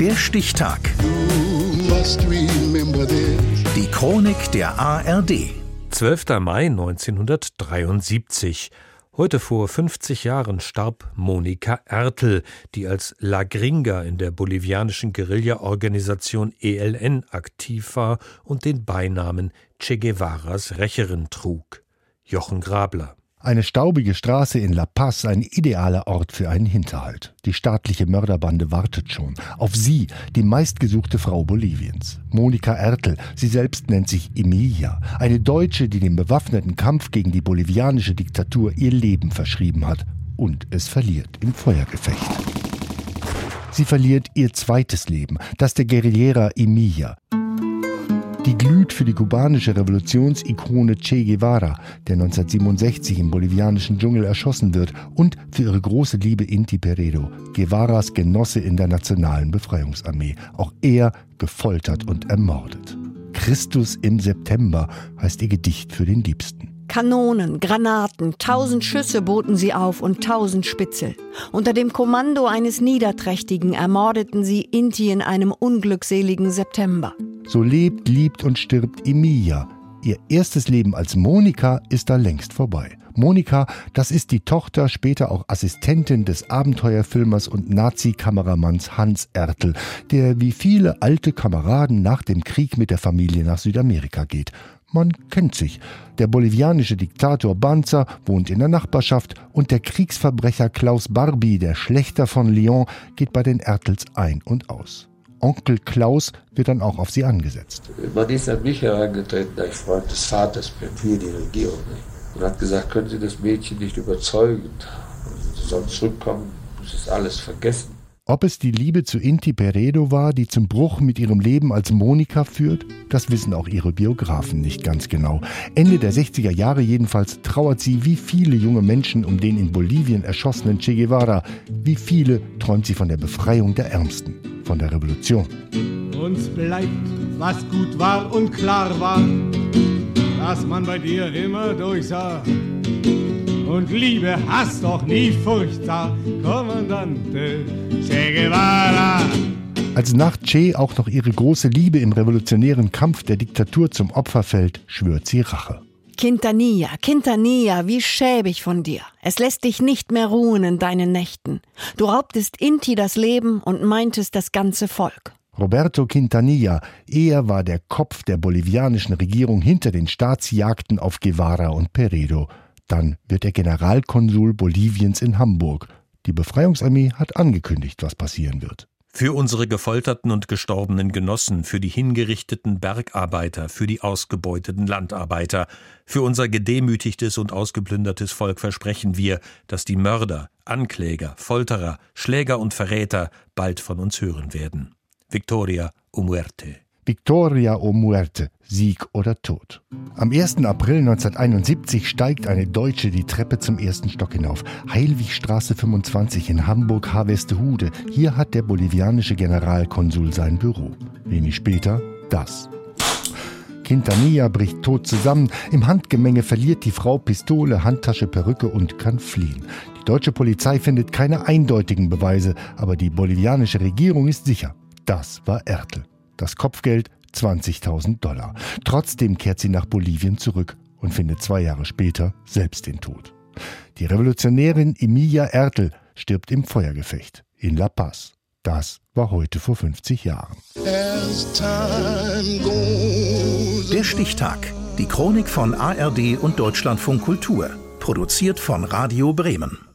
Der Stichtag. Die Chronik der ARD. 12. Mai 1973. Heute vor 50 Jahren starb Monika Ertel, die als La Gringa in der bolivianischen Guerilla-Organisation ELN aktiv war und den Beinamen Che Guevaras Rächerin trug. Jochen Grabler. Eine staubige Straße in La Paz, ein idealer Ort für einen Hinterhalt. Die staatliche Mörderbande wartet schon. Auf sie, die meistgesuchte Frau Boliviens. Monika Ertel, sie selbst nennt sich Emilia. Eine Deutsche, die dem bewaffneten Kampf gegen die bolivianische Diktatur ihr Leben verschrieben hat. Und es verliert im Feuergefecht. Sie verliert ihr zweites Leben, das der Guerillera Emilia die glüht für die kubanische Revolutionsikone Che Guevara, der 1967 im bolivianischen Dschungel erschossen wird, und für ihre große Liebe Inti Peredo, Guevaras Genosse in der Nationalen Befreiungsarmee. Auch er gefoltert und ermordet. Christus im September heißt ihr Gedicht für den Liebsten. Kanonen, Granaten, tausend Schüsse boten sie auf und tausend Spitzel. Unter dem Kommando eines Niederträchtigen ermordeten sie Inti in einem unglückseligen September. So lebt, liebt und stirbt Emilia. Ihr erstes Leben als Monika ist da längst vorbei. Monika, das ist die Tochter, später auch Assistentin des Abenteuerfilmers und Nazi-Kameramanns Hans Ertel, der wie viele alte Kameraden nach dem Krieg mit der Familie nach Südamerika geht. Man kennt sich. Der bolivianische Diktator Banzer wohnt in der Nachbarschaft und der Kriegsverbrecher Klaus Barbie, der Schlechter von Lyon, geht bei den Ertels ein und aus. Onkel Klaus wird dann auch auf sie angesetzt. Man ist an mich herangetreten, ich Freund des Vaters bin für die Regierung. Und hat gesagt, können Sie das Mädchen nicht überzeugen? Sie sollen zurückkommen, es ist alles vergessen. Ob es die Liebe zu Inti Peredo war, die zum Bruch mit ihrem Leben als Monika führt, das wissen auch ihre Biografen nicht ganz genau. Ende der 60er Jahre jedenfalls trauert sie wie viele junge Menschen um den in Bolivien erschossenen Che Guevara. Wie viele träumt sie von der Befreiung der Ärmsten, von der Revolution. Uns bleibt, was gut war und klar war, dass man bei dir immer durchsah und Liebe hast doch nie Furcht sah, Kommandante Che Guevara. Als nach Che auch noch ihre große Liebe im revolutionären Kampf der Diktatur zum Opfer fällt, schwört sie Rache. Quintanilla, Quintanilla, wie schäbig von dir. Es lässt dich nicht mehr ruhen in deinen Nächten. Du raubtest Inti das Leben und meintest das ganze Volk. Roberto Quintanilla, er war der Kopf der bolivianischen Regierung hinter den Staatsjagden auf Guevara und Peredo. Dann wird er Generalkonsul Boliviens in Hamburg. Die Befreiungsarmee hat angekündigt, was passieren wird. Für unsere gefolterten und gestorbenen Genossen, für die hingerichteten Bergarbeiter, für die ausgebeuteten Landarbeiter, für unser gedemütigtes und ausgeplündertes Volk versprechen wir, dass die Mörder, Ankläger, Folterer, Schläger und Verräter bald von uns hören werden. Victoria o muerte. Victoria o Muerte, Sieg oder Tod. Am 1. April 1971 steigt eine Deutsche die Treppe zum ersten Stock hinauf. Heilwigstraße 25 in Hamburg-Harvestehude. Hier hat der bolivianische Generalkonsul sein Büro. Wenig später das. Quintanilla bricht tot zusammen. Im Handgemenge verliert die Frau Pistole, Handtasche, Perücke und kann fliehen. Die deutsche Polizei findet keine eindeutigen Beweise, aber die bolivianische Regierung ist sicher. Das war Ertel. Das Kopfgeld 20.000 Dollar. Trotzdem kehrt sie nach Bolivien zurück und findet zwei Jahre später selbst den Tod. Die Revolutionärin Emilia Ertel stirbt im Feuergefecht in La Paz. Das war heute vor 50 Jahren. Der Stichtag. Die Chronik von ARD und Deutschlandfunk Kultur. Produziert von Radio Bremen.